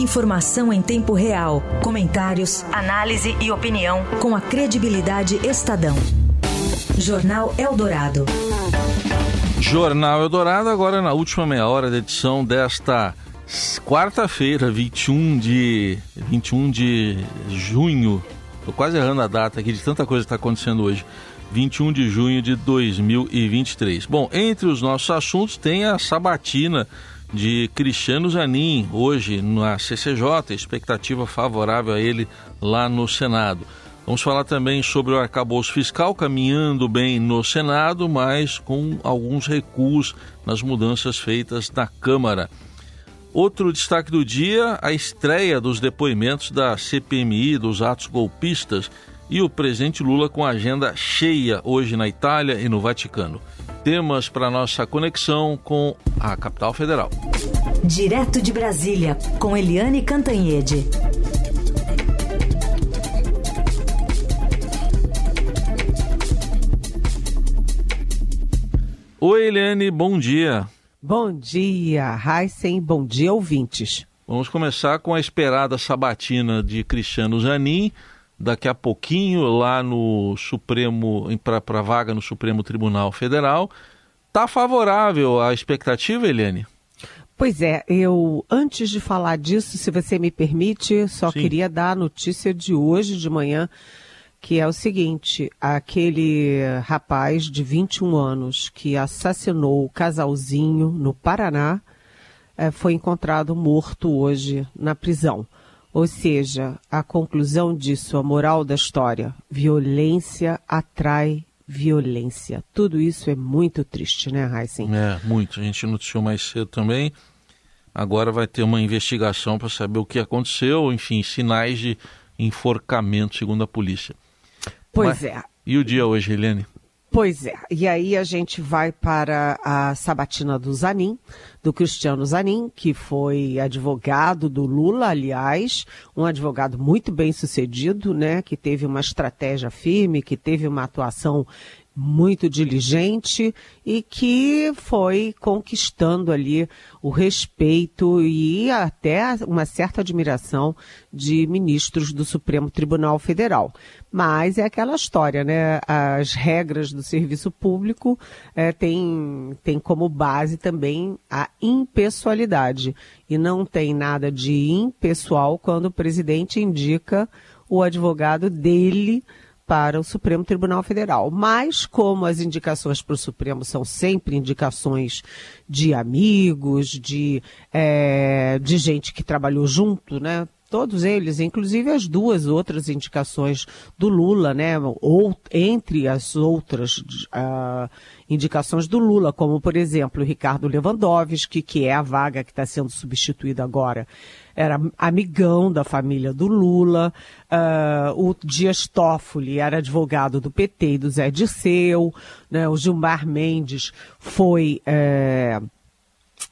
Informação em tempo real, comentários, análise e opinião com a credibilidade Estadão. Jornal Eldorado. Jornal Eldorado, agora na última meia hora da edição desta quarta-feira, 21 de 21 de junho. Tô quase errando a data aqui de tanta coisa que está acontecendo hoje. 21 de junho de 2023. Bom, entre os nossos assuntos tem a sabatina de Cristiano Zanin, hoje na CCJ, expectativa favorável a ele lá no Senado. Vamos falar também sobre o arcabouço fiscal caminhando bem no Senado, mas com alguns recuos nas mudanças feitas na Câmara. Outro destaque do dia, a estreia dos depoimentos da CPMI dos atos golpistas e o presidente Lula com agenda cheia hoje na Itália e no Vaticano. Temas para nossa conexão com a capital federal. Direto de Brasília, com Eliane Cantanhede. Oi, Eliane, bom dia. Bom dia, Heisen, bom dia, ouvintes. Vamos começar com a esperada sabatina de Cristiano Zanin daqui a pouquinho lá no Supremo, para vaga no Supremo Tribunal Federal. Está favorável à expectativa, Eliane? Pois é, eu, antes de falar disso, se você me permite, só Sim. queria dar a notícia de hoje de manhã, que é o seguinte: aquele rapaz de 21 anos que assassinou o casalzinho no Paraná é, foi encontrado morto hoje na prisão. Ou seja, a conclusão disso, a moral da história, violência atrai violência. Tudo isso é muito triste, né, Heisen? É, muito. A gente noticiou mais cedo também. Agora vai ter uma investigação para saber o que aconteceu, enfim, sinais de enforcamento, segundo a polícia. Pois Mas, é. E o dia hoje, Helene? Pois é, e aí a gente vai para a sabatina do Zanin, do Cristiano Zanin, que foi advogado do Lula, aliás, um advogado muito bem sucedido, né, que teve uma estratégia firme, que teve uma atuação muito diligente e que foi conquistando ali o respeito e até uma certa admiração de ministros do Supremo Tribunal Federal. Mas é aquela história, né? As regras do serviço público é, têm tem como base também a impessoalidade. E não tem nada de impessoal quando o presidente indica o advogado dele para o Supremo Tribunal Federal. Mas, como as indicações para o Supremo são sempre indicações de amigos, de, é, de gente que trabalhou junto, né? Todos eles, inclusive as duas outras indicações do Lula, né? Ou entre as outras uh, indicações do Lula, como por exemplo o Ricardo Lewandowski, que é a vaga que está sendo substituída agora era amigão da família do Lula, uh, o Dias Toffoli era advogado do PT e do Zé Dirceu, né, o Gilmar Mendes foi... Uh,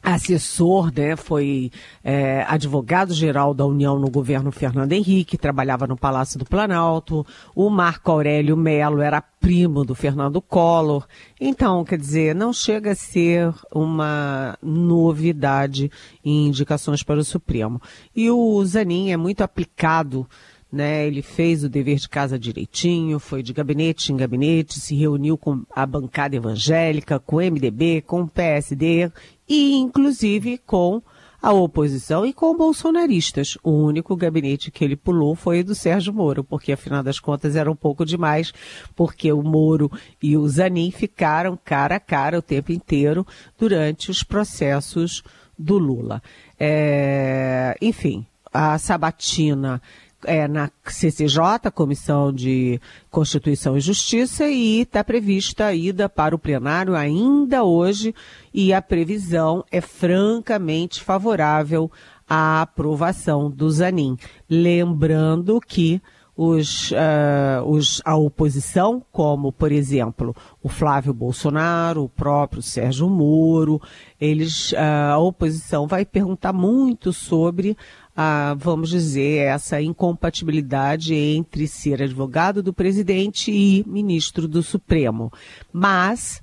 assessor, né, foi é, advogado-geral da União no governo Fernando Henrique, trabalhava no Palácio do Planalto. O Marco Aurélio Melo era primo do Fernando Collor. Então, quer dizer, não chega a ser uma novidade em indicações para o Supremo. E o Zanin é muito aplicado né? Ele fez o dever de casa direitinho, foi de gabinete em gabinete, se reuniu com a bancada evangélica, com o MDB, com o PSD e inclusive com a oposição e com bolsonaristas. O único gabinete que ele pulou foi o do Sérgio Moro, porque afinal das contas era um pouco demais, porque o Moro e o Zanin ficaram cara a cara o tempo inteiro durante os processos do Lula. É, enfim, a sabatina é, na CCJ, Comissão de Constituição e Justiça, e está prevista a ida para o plenário ainda hoje, e a previsão é francamente favorável à aprovação do Zanin. Lembrando que os, uh, os, a oposição, como, por exemplo, o Flávio Bolsonaro, o próprio Sérgio Moro, eles, uh, a oposição vai perguntar muito sobre a, vamos dizer, essa incompatibilidade entre ser advogado do presidente e ministro do Supremo. Mas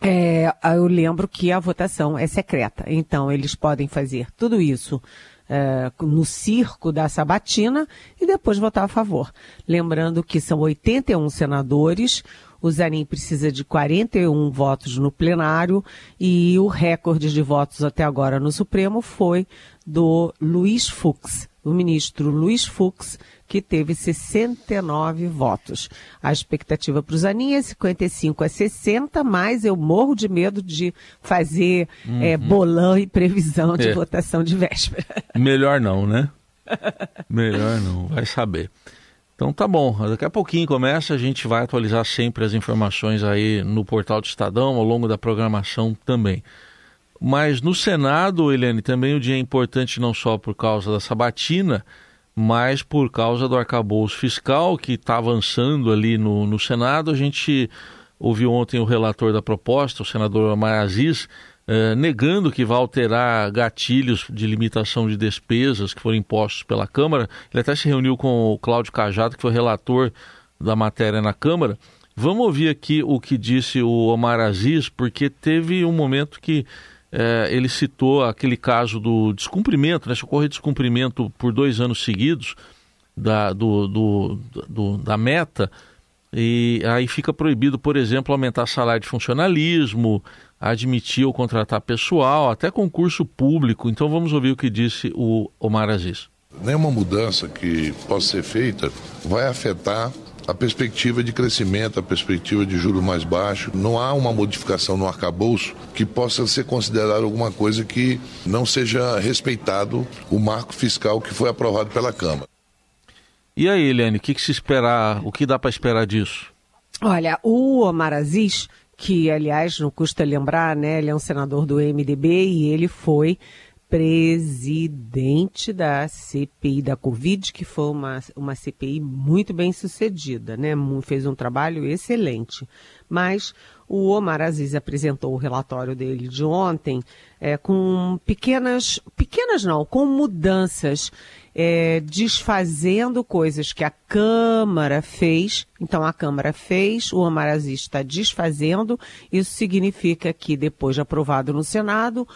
é, eu lembro que a votação é secreta, então eles podem fazer tudo isso é, no circo da sabatina e depois votar a favor. Lembrando que são 81 senadores, o Zanin precisa de 41 votos no plenário e o recorde de votos até agora no Supremo foi do Luiz Fux, o ministro Luiz Fux, que teve 69 votos. A expectativa para o Zanin é 55 a 60, mas eu morro de medo de fazer uhum. é, bolão e previsão de é. votação de véspera. Melhor não, né? Melhor não, vai saber. Então tá bom, daqui a pouquinho começa, a gente vai atualizar sempre as informações aí no portal do Estadão, ao longo da programação também. Mas no Senado, Helene, também o dia é importante não só por causa da sabatina, mas por causa do arcabouço fiscal que está avançando ali no, no Senado. A gente ouviu ontem o relator da proposta, o senador Amar Aziz, eh, negando que vai alterar gatilhos de limitação de despesas que foram impostos pela Câmara. Ele até se reuniu com o Cláudio Cajado, que foi relator da matéria na Câmara. Vamos ouvir aqui o que disse o Omar Aziz, porque teve um momento que é, ele citou aquele caso do descumprimento, né? Se ocorre descumprimento por dois anos seguidos da, do, do, do, da meta, e aí fica proibido, por exemplo, aumentar salário de funcionalismo, admitir ou contratar pessoal, até concurso público. Então vamos ouvir o que disse o Omar Aziz. Nenhuma mudança que possa ser feita vai afetar a perspectiva de crescimento, a perspectiva de juro mais baixo. Não há uma modificação no arcabouço que possa ser considerada alguma coisa que não seja respeitado o marco fiscal que foi aprovado pela Câmara. E aí, Eliane, o que, que se esperar, o que dá para esperar disso? Olha, o Omar Aziz, que aliás não custa lembrar, né, ele é um senador do MDB e ele foi presidente da CPI da Covid, que foi uma, uma CPI muito bem sucedida, né? Fez um trabalho excelente. Mas o Omar Aziz apresentou o relatório dele de ontem é, com pequenas, pequenas não, com mudanças, é, desfazendo coisas que a Câmara fez. Então a Câmara fez, o Omar Aziz está desfazendo. Isso significa que depois de aprovado no Senado,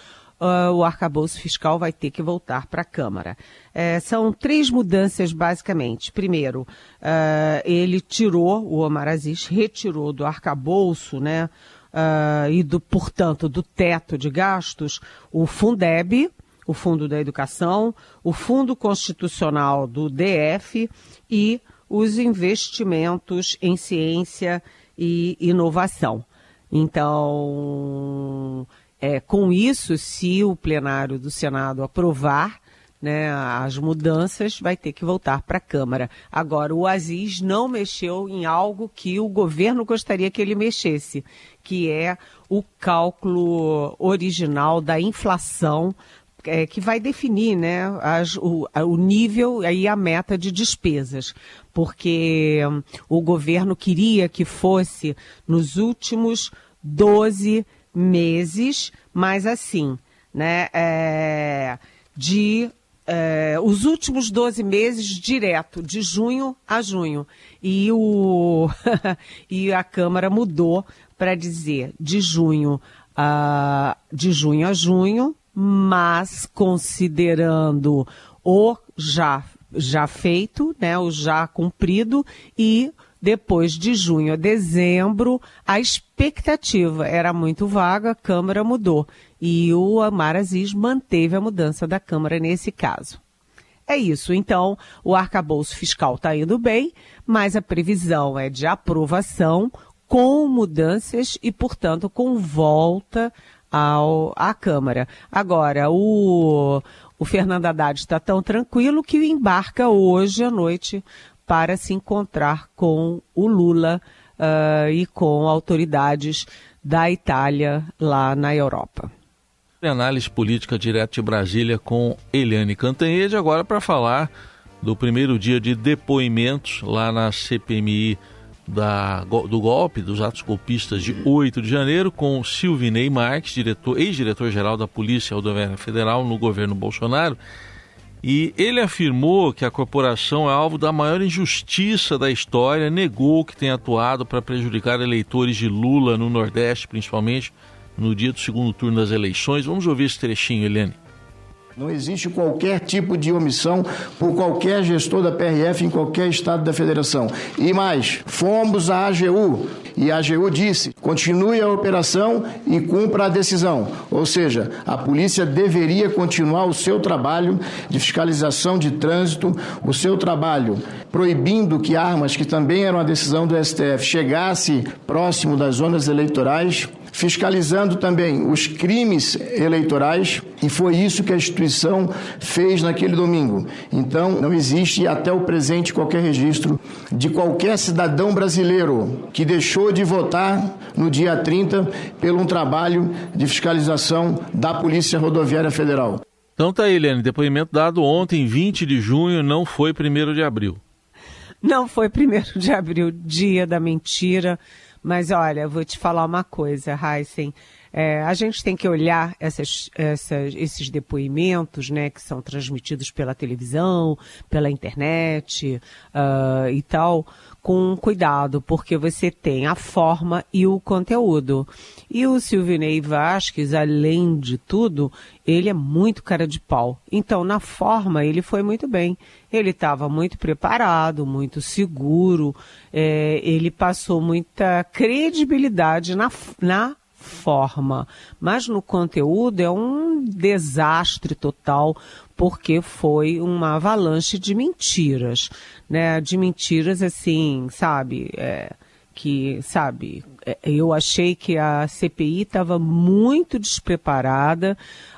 uh, o arcabouço fiscal vai ter que voltar para a Câmara. É, são três mudanças, basicamente. Primeiro, uh, ele tirou, o Omar Aziz retirou do arcabouço, né, uh, e, do, portanto, do teto de gastos, o Fundeb, o Fundo da Educação, o Fundo Constitucional do DF e os investimentos em ciência e inovação. Então, é, com isso, se o plenário do Senado aprovar né, as mudanças, vai ter que voltar para a Câmara. Agora, o Aziz não mexeu em algo que o governo gostaria que ele mexesse, que é o cálculo original da inflação é, que vai definir né, as, o, o, nível e a meta de despesas, porque um, o governo queria que fosse nos últimos 12 meses, mas assim, né, é, de é, os últimos 12 meses direto, de junho a junho. E, o, e a Câmara mudou para dizer de junho, a, de junho a junho, mas considerando o já, já feito, né, o já cumprido, e depois de junho a dezembro, a expectativa era muito vaga, a Câmara mudou. E o Amar Aziz manteve a mudança da Câmara nesse caso. É isso. Então, o arcabouço fiscal está indo bem, mas a previsão é de aprovação com mudanças e, portanto, com volta ao, à Câmara. Agora, o, o Fernando Haddad está tão tranquilo que embarca hoje à noite para se encontrar com o Lula uh, e com autoridades da Itália lá na Europa. Análise política direto de Brasília com Eliane Cantanhede, agora para falar do primeiro dia de depoimentos lá na CPMI da, do golpe, dos atos golpistas de 8 de janeiro, com Silvinei Marques, diretor, ex-diretor-geral da Polícia Rodoviária Federal no governo Bolsonaro. E ele afirmou que a corporação é alvo da maior injustiça da história, negou que tenha atuado para prejudicar eleitores de Lula no Nordeste, principalmente no dia do segundo turno das eleições. Vamos ouvir esse trechinho, Helene. Não existe qualquer tipo de omissão por qualquer gestor da PRF em qualquer estado da federação. E mais, fomos à AGU e a AGU disse: continue a operação e cumpra a decisão. Ou seja, a polícia deveria continuar o seu trabalho de fiscalização de trânsito, o seu trabalho proibindo que armas, que também era uma decisão do STF, chegasse próximo das zonas eleitorais fiscalizando também os crimes eleitorais, e foi isso que a instituição fez naquele domingo. Então, não existe até o presente qualquer registro de qualquer cidadão brasileiro que deixou de votar no dia 30 pelo um trabalho de fiscalização da Polícia Rodoviária Federal. Então tá aí, Helene, depoimento dado ontem, 20 de junho, não foi 1 de abril. Não foi 1 de abril, dia da mentira. Mas olha, vou te falar uma coisa, Heisen. É, a gente tem que olhar essas, essas, esses depoimentos, né, que são transmitidos pela televisão, pela internet uh, e tal, com cuidado, porque você tem a forma e o conteúdo. E o Silvinei Vasquez, além de tudo, ele é muito cara de pau. Então, na forma, ele foi muito bem. Ele estava muito preparado, muito seguro, é, ele passou muita credibilidade na, na forma, mas no conteúdo é um desastre total, porque foi uma avalanche de mentiras, né? De mentiras assim, sabe? É, que, sabe, é, eu achei que a CPI estava muito despreparada,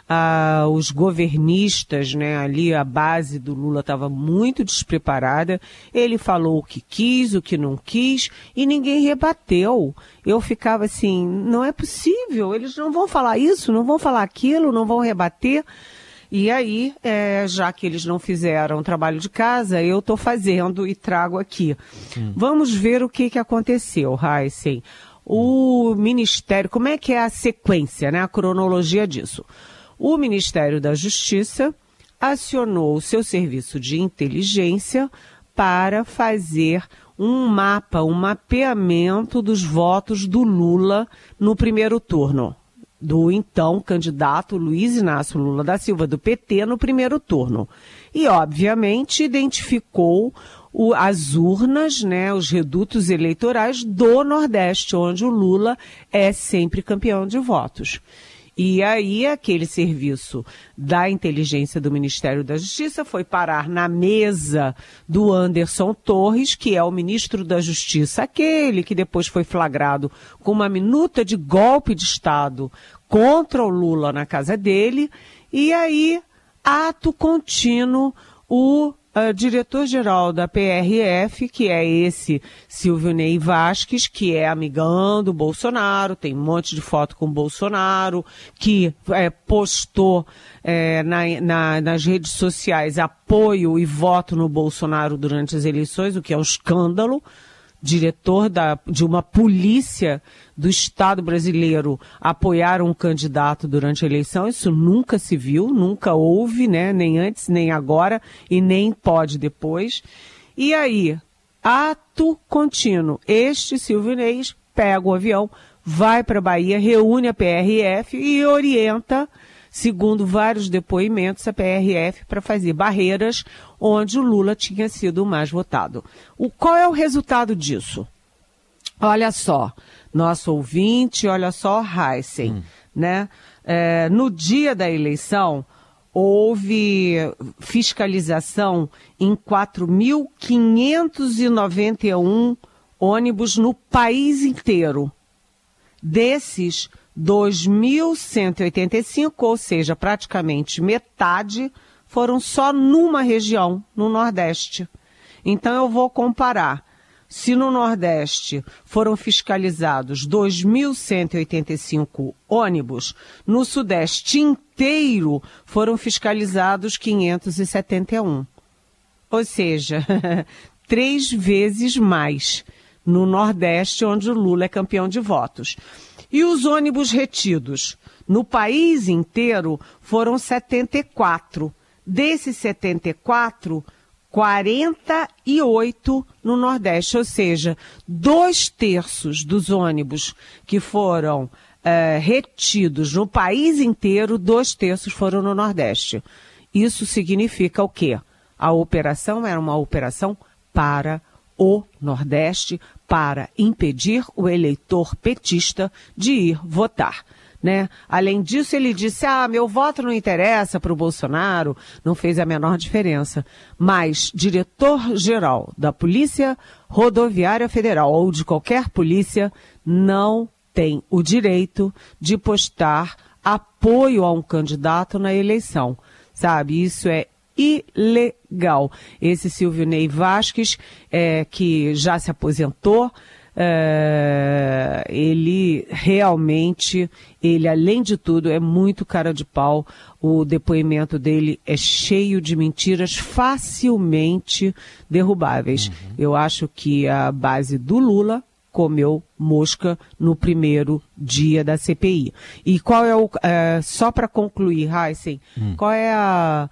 ah, os governistas, né, ali a base do Lula estava muito despreparada. Ele falou o que quis, o que não quis, e ninguém rebateu. Eu ficava assim, não é possível, eles não vão falar isso, não vão falar aquilo, não vão rebater. E aí, é, já que eles não fizeram trabalho de casa, eu estou fazendo e trago aqui. Hum. Vamos ver o que, que aconteceu, Heisen. O Ministério, como é que é a sequência, né, a cronologia disso? O Ministério da Justiça acionou o seu serviço de inteligência para fazer um mapa, um mapeamento dos votos do Lula no primeiro turno do então candidato Luiz Inácio Lula da Silva, do PT, no primeiro turno. E, obviamente, identificou o, as urnas, né, os redutos eleitorais do Nordeste, onde o Lula é sempre campeão de votos. E aí, aquele serviço da inteligência do Ministério da Justiça foi parar na mesa do Anderson Torres, que é o ministro da Justiça, aquele que depois foi flagrado com uma minuta de golpe de Estado contra o Lula na casa dele. E aí, ato contínuo, o uh, diretor-geral da PRF, que é esse Silvio Ney Vasques, que é amigão do Bolsonaro, tem um monte de foto com o Bolsonaro, que é, postou é, na, na, nas redes sociais apoio e voto no Bolsonaro durante as eleições, o que é um escândalo diretor da, de uma polícia do Estado brasileiro apoiar um candidato durante a eleição. Isso nunca se viu, nunca houve, né? Nem antes, nem agora e nem pode depois. E aí, ato contínuo. Este Silvio Inês pega o avião, vai para a Bahia, reúne a PRF e orienta segundo vários depoimentos, a PRF para fazer barreiras onde o Lula tinha sido o mais votado. O, qual é o resultado disso? Olha só, nosso ouvinte, olha só, Heisen, hum. né? É, no dia da eleição, houve fiscalização em 4.591 ônibus no país inteiro. Desses, 2.185, ou seja, praticamente metade, foram só numa região, no Nordeste. Então eu vou comparar. Se no Nordeste foram fiscalizados 2.185 ônibus, no Sudeste inteiro foram fiscalizados 571. Ou seja, três vezes mais no Nordeste, onde o Lula é campeão de votos. E os ônibus retidos? No país inteiro foram 74. Desses 74, 48 no Nordeste, ou seja, dois terços dos ônibus que foram uh, retidos no país inteiro, dois terços foram no Nordeste. Isso significa o quê? A operação era uma operação para o Nordeste, para impedir o eleitor petista de ir votar. Né? Além disso, ele disse: ah, meu voto não interessa para o Bolsonaro, não fez a menor diferença. Mas diretor-geral da Polícia Rodoviária Federal ou de qualquer polícia não tem o direito de postar apoio a um candidato na eleição. Sabe? Isso é ilegal. Esse Silvio Ney Vasques, é, que já se aposentou, é, ele realmente, ele além de tudo é muito cara de pau. O depoimento dele é cheio de mentiras facilmente derrubáveis. Uhum. Eu acho que a base do Lula comeu mosca no primeiro dia da CPI. E qual é o. É, só para concluir, Heisen, hum. qual é a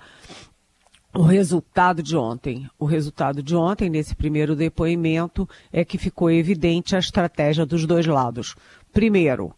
o resultado de ontem. O resultado de ontem, nesse primeiro depoimento, é que ficou evidente a estratégia dos dois lados. Primeiro,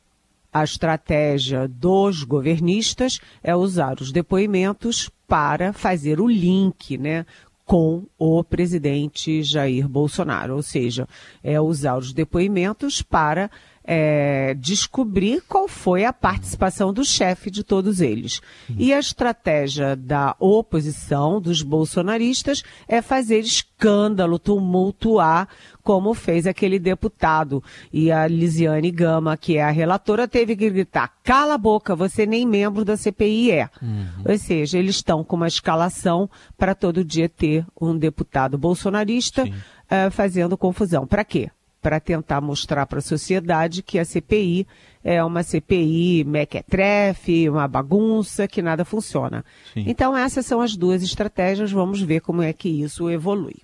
a estratégia dos governistas é usar os depoimentos para fazer o link, né, com o presidente Jair Bolsonaro, ou seja, é usar os depoimentos para é, descobrir qual foi a participação do chefe de todos eles. E a estratégia da oposição, dos bolsonaristas, é fazer escândalo, tumultuar, como fez aquele deputado. E a Lisiane Gama, que é a relatora, teve que gritar: cala a boca, você nem membro da CPI é. Uhum. Ou seja, eles estão com uma escalação para todo dia ter um deputado bolsonarista uh, fazendo confusão. Para quê? Para tentar mostrar para a sociedade que a CPI é uma CPI mequetrefe, uma bagunça, que nada funciona. Sim. Então essas são as duas estratégias, vamos ver como é que isso evolui.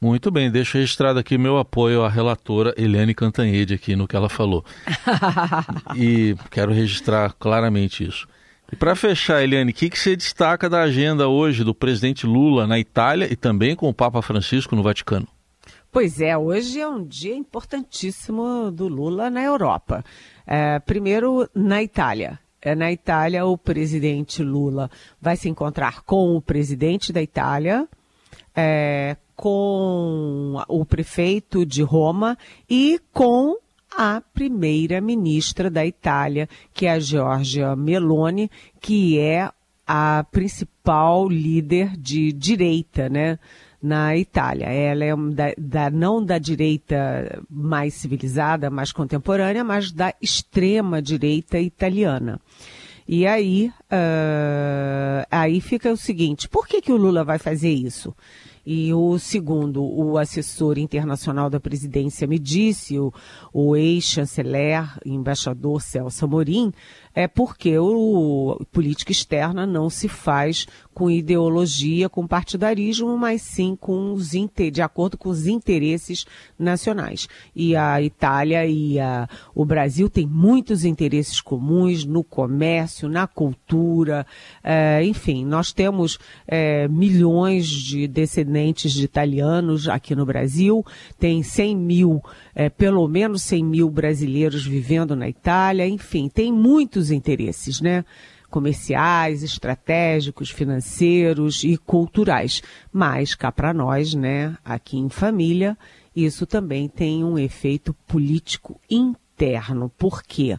Muito bem, deixo registrado aqui meu apoio à relatora Eliane Cantanhede aqui no que ela falou. e quero registrar claramente isso. E para fechar, Eliane, o que, que você destaca da agenda hoje do presidente Lula na Itália e também com o Papa Francisco no Vaticano? Pois é, hoje é um dia importantíssimo do Lula na Europa. É, primeiro, na Itália. É, na Itália, o presidente Lula vai se encontrar com o presidente da Itália, é, com o prefeito de Roma e com a primeira-ministra da Itália, que é a Giorgia Meloni, que é a principal líder de direita, né? Na Itália. Ela é da, da, não da direita mais civilizada, mais contemporânea, mas da extrema direita italiana. E aí, uh, aí fica o seguinte: por que, que o Lula vai fazer isso? E o segundo, o assessor internacional da presidência me disse, o, o ex-chanceler, embaixador Celso Amorim, é porque o política externa não se faz com ideologia, com partidarismo, mas sim com os de acordo com os interesses nacionais. E a Itália e a, o Brasil têm muitos interesses comuns no comércio, na cultura, é, enfim, nós temos é, milhões de descendentes de italianos aqui no Brasil, tem 100 mil, é, pelo menos 100 mil brasileiros vivendo na Itália, enfim, tem muitos interesses, né? comerciais, estratégicos, financeiros e culturais. Mas cá para nós, né, aqui em família, isso também tem um efeito político interno. Por quê?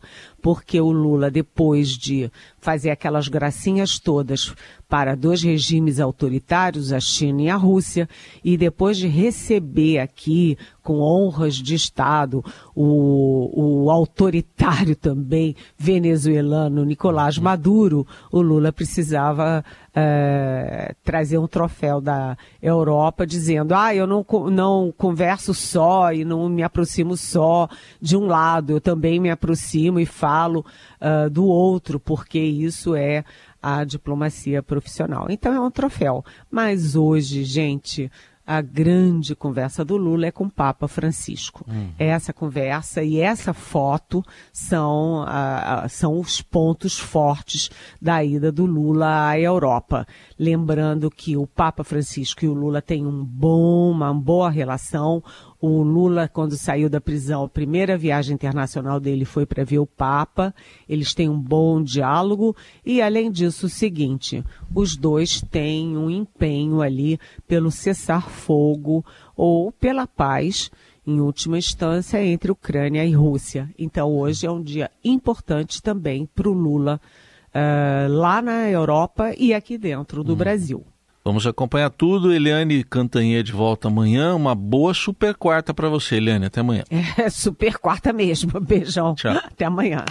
Porque o Lula, depois de fazer aquelas gracinhas todas para dois regimes autoritários, a China e a Rússia, e depois de receber aqui, com honras de Estado, o, o autoritário também venezuelano Nicolás Maduro, o Lula precisava é, trazer um troféu da Europa dizendo: ah, eu não, não converso só e não me aproximo só de um lado, eu também me aproximo e falo uh, do outro, porque isso é a diplomacia profissional. Então é um troféu. Mas hoje, gente, a grande conversa do Lula é com o Papa Francisco. Uhum. Essa conversa e essa foto são, uh, são os pontos fortes da ida do Lula à Europa. Lembrando que o Papa Francisco e o Lula têm um bom, uma boa relação. O Lula, quando saiu da prisão, a primeira viagem internacional dele foi para ver o Papa. Eles têm um bom diálogo. E, além disso, o seguinte: os dois têm um empenho ali pelo cessar-fogo ou pela paz, em última instância, entre Ucrânia e Rússia. Então, hoje é um dia importante também para o Lula uh, lá na Europa e aqui dentro do hum. Brasil. Vamos acompanhar tudo. Eliane Cantanhê de volta amanhã. Uma boa super quarta para você, Eliane. Até amanhã. É, super quarta mesmo. Beijão. Tchau. Até amanhã.